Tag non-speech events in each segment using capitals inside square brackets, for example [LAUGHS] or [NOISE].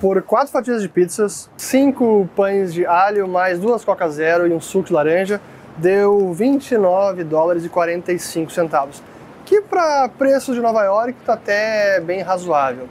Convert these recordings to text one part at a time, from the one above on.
por quatro fatias de pizzas, cinco pães de alho, mais duas Coca Zero e um suco de laranja, deu 29 dólares e 45 centavos, que para preços de Nova York está até bem razoável.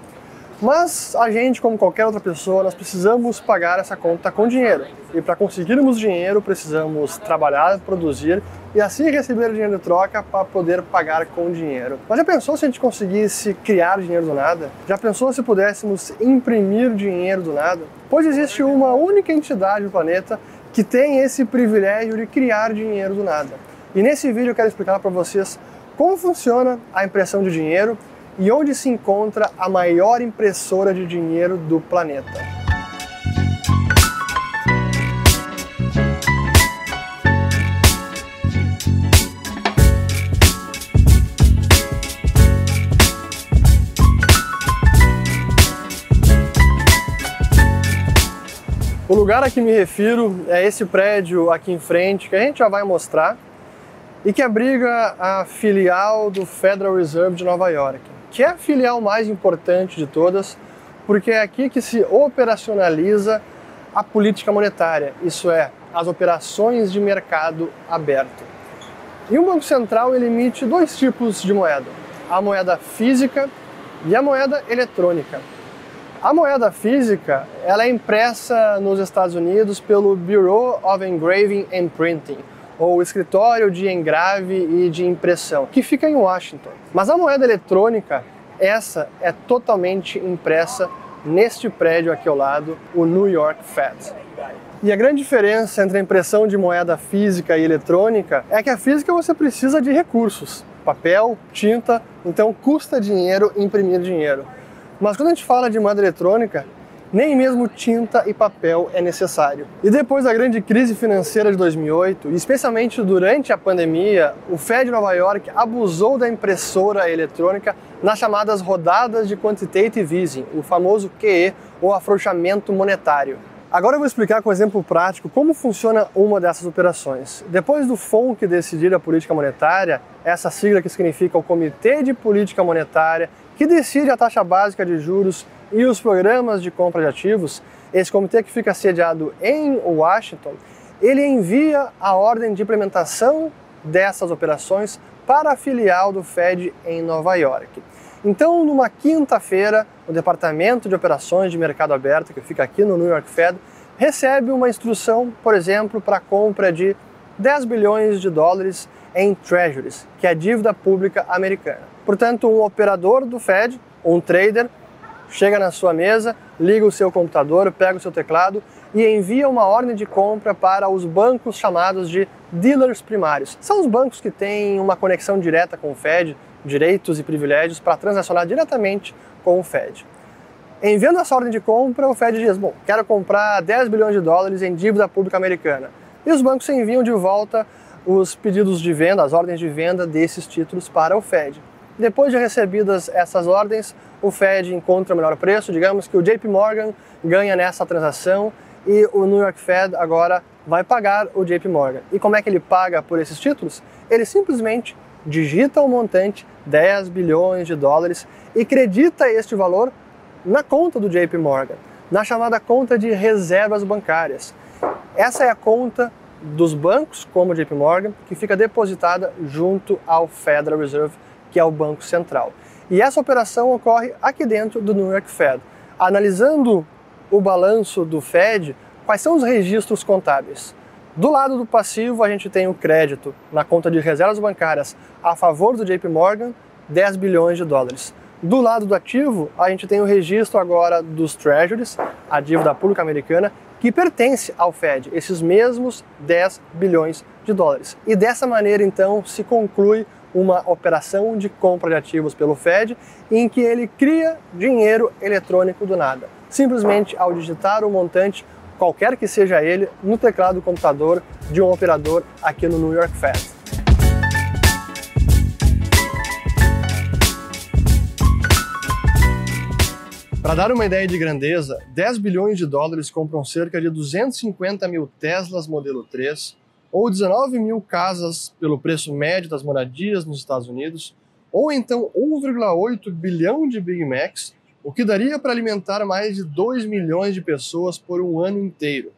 Mas a gente, como qualquer outra pessoa, nós precisamos pagar essa conta com dinheiro. E para conseguirmos dinheiro, precisamos trabalhar, produzir e assim receber dinheiro de troca para poder pagar com dinheiro. Mas já pensou se a gente conseguisse criar dinheiro do nada? Já pensou se pudéssemos imprimir dinheiro do nada? Pois existe uma única entidade no planeta que tem esse privilégio de criar dinheiro do nada. E nesse vídeo eu quero explicar para vocês como funciona a impressão de dinheiro e onde se encontra a maior impressora de dinheiro do planeta. O lugar a que me refiro é esse prédio aqui em frente, que a gente já vai mostrar, e que abriga a filial do Federal Reserve de Nova York que é a filial mais importante de todas, porque é aqui que se operacionaliza a política monetária, isso é, as operações de mercado aberto. E o Banco Central ele emite dois tipos de moeda: a moeda física e a moeda eletrônica. A moeda física ela é impressa nos Estados Unidos pelo Bureau of Engraving and Printing, ou escritório de engrave e de impressão, que fica em Washington. Mas a moeda eletrônica, essa é totalmente impressa neste prédio aqui ao lado, o New York Fed. E a grande diferença entre a impressão de moeda física e eletrônica é que a física você precisa de recursos, papel, tinta, então custa dinheiro imprimir dinheiro. Mas quando a gente fala de moeda eletrônica, nem mesmo tinta e papel é necessário. E depois da grande crise financeira de 2008, especialmente durante a pandemia, o Fed de Nova York abusou da impressora eletrônica nas chamadas rodadas de quantitative easing, o famoso QE ou afrouxamento monetário. Agora eu vou explicar com um exemplo prático como funciona uma dessas operações. Depois do FONC decidir a política monetária, essa sigla que significa o Comitê de Política Monetária, que decide a taxa básica de juros e os programas de compra de ativos, esse comitê que fica sediado em Washington, ele envia a ordem de implementação dessas operações para a filial do Fed em Nova York. Então, numa quinta-feira, o Departamento de Operações de Mercado Aberto, que fica aqui no New York Fed, recebe uma instrução, por exemplo, para a compra de 10 bilhões de dólares em treasuries, que é a dívida pública americana. Portanto, um operador do Fed, um trader, chega na sua mesa, liga o seu computador, pega o seu teclado e envia uma ordem de compra para os bancos chamados de dealers primários. São os bancos que têm uma conexão direta com o Fed, direitos e privilégios para transacionar diretamente com o Fed. Enviando essa ordem de compra, o Fed diz: Bom, quero comprar 10 bilhões de dólares em dívida pública americana. E os bancos enviam de volta os pedidos de venda, as ordens de venda desses títulos para o Fed. Depois de recebidas essas ordens, o Fed encontra o melhor preço, digamos que o JP Morgan ganha nessa transação e o New York Fed agora vai pagar o JP Morgan. E como é que ele paga por esses títulos? Ele simplesmente digita o montante 10 bilhões de dólares e credita este valor na conta do JP Morgan, na chamada conta de reservas bancárias. Essa é a conta dos bancos, como o JP Morgan, que fica depositada junto ao Federal Reserve que é o Banco Central. E essa operação ocorre aqui dentro do New York Fed. Analisando o balanço do Fed, quais são os registros contábeis? Do lado do passivo, a gente tem o crédito na conta de reservas bancárias a favor do JP Morgan, 10 bilhões de dólares. Do lado do ativo, a gente tem o registro agora dos treasuries, a dívida pública americana, que pertence ao Fed, esses mesmos 10 bilhões de dólares. E dessa maneira, então, se conclui uma operação de compra de ativos pelo Fed em que ele cria dinheiro eletrônico do nada, simplesmente ao digitar o montante, qualquer que seja ele, no teclado do computador de um operador aqui no New York Fed. Para dar uma ideia de grandeza, 10 bilhões de dólares compram cerca de 250 mil Teslas modelo 3, ou 19 mil casas pelo preço médio das moradias nos Estados Unidos, ou então 1,8 bilhão de Big Macs, o que daria para alimentar mais de 2 milhões de pessoas por um ano inteiro.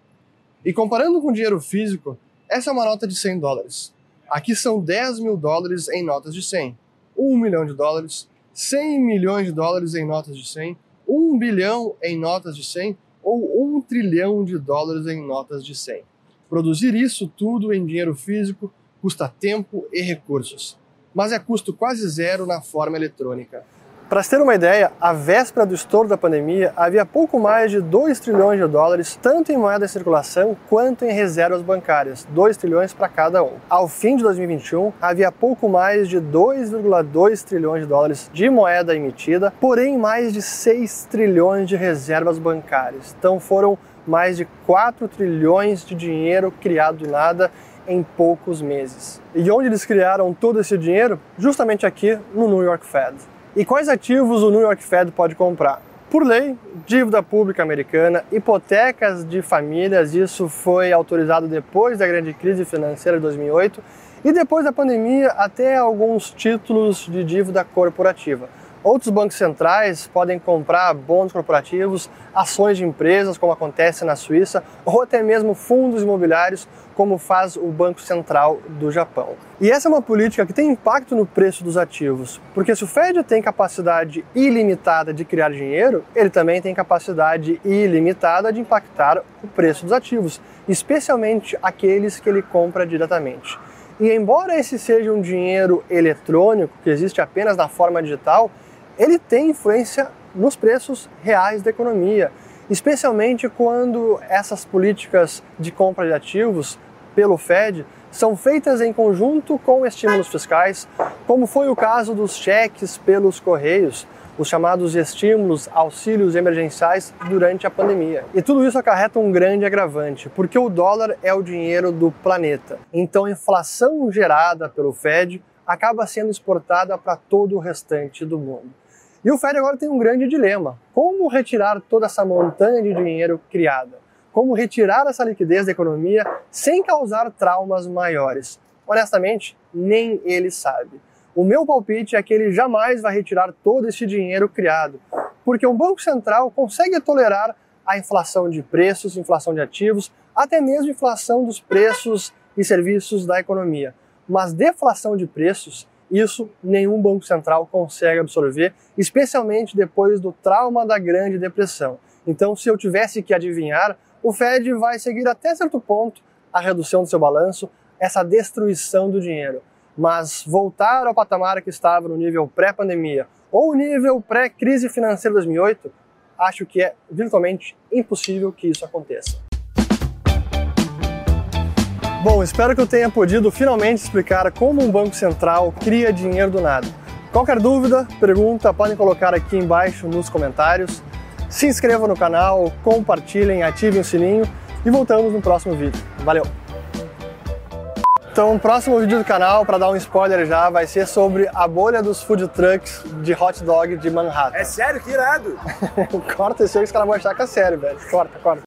E comparando com dinheiro físico, essa é uma nota de 100 dólares. Aqui são 10 mil dólares em notas de 100, 1 milhão de dólares, 100 milhões de dólares em notas de 100, 1 bilhão em notas de 100 ou 1 trilhão de dólares em notas de 100. Produzir isso tudo em dinheiro físico custa tempo e recursos, mas é custo quase zero na forma eletrônica. Para se ter uma ideia, à véspera do estouro da pandemia, havia pouco mais de 2 trilhões de dólares, tanto em moeda em circulação quanto em reservas bancárias, 2 trilhões para cada um. Ao fim de 2021, havia pouco mais de 2,2 trilhões de dólares de moeda emitida, porém mais de 6 trilhões de reservas bancárias. Então foram mais de 4 trilhões de dinheiro criado do nada em poucos meses. E onde eles criaram todo esse dinheiro? Justamente aqui no New York Fed. E quais ativos o New York Fed pode comprar? Por lei, dívida pública americana, hipotecas de famílias, isso foi autorizado depois da grande crise financeira de 2008 e depois da pandemia até alguns títulos de dívida corporativa. Outros bancos centrais podem comprar bons corporativos, ações de empresas, como acontece na Suíça, ou até mesmo fundos imobiliários, como faz o Banco Central do Japão. E essa é uma política que tem impacto no preço dos ativos, porque se o Fed tem capacidade ilimitada de criar dinheiro, ele também tem capacidade ilimitada de impactar o preço dos ativos, especialmente aqueles que ele compra diretamente. E embora esse seja um dinheiro eletrônico, que existe apenas na forma digital, ele tem influência nos preços reais da economia, especialmente quando essas políticas de compra de ativos pelo Fed são feitas em conjunto com estímulos fiscais, como foi o caso dos cheques pelos correios, os chamados estímulos, auxílios emergenciais durante a pandemia. E tudo isso acarreta um grande agravante, porque o dólar é o dinheiro do planeta. Então a inflação gerada pelo Fed acaba sendo exportada para todo o restante do mundo. E o Fed agora tem um grande dilema: como retirar toda essa montanha de dinheiro criada? Como retirar essa liquidez da economia sem causar traumas maiores? Honestamente, nem ele sabe. O meu palpite é que ele jamais vai retirar todo esse dinheiro criado, porque um banco central consegue tolerar a inflação de preços, inflação de ativos, até mesmo inflação dos preços e serviços da economia. Mas deflação de preços isso nenhum banco central consegue absorver, especialmente depois do trauma da Grande Depressão. Então, se eu tivesse que adivinhar, o Fed vai seguir até certo ponto a redução do seu balanço, essa destruição do dinheiro. Mas voltar ao patamar que estava no nível pré-pandemia ou nível pré-crise financeira de 2008, acho que é virtualmente impossível que isso aconteça. Bom, espero que eu tenha podido finalmente explicar como um banco central cria dinheiro do nada. Qualquer dúvida, pergunta, podem colocar aqui embaixo nos comentários. Se inscrevam no canal, compartilhem, ativem o sininho e voltamos no próximo vídeo. Valeu! Então, o próximo vídeo do canal, para dar um spoiler já, vai ser sobre a bolha dos food trucks de hot dog de Manhattan. É sério? Que irado! [LAUGHS] corta esse aí que os caras vão achar que é sério, velho. Corta, corta.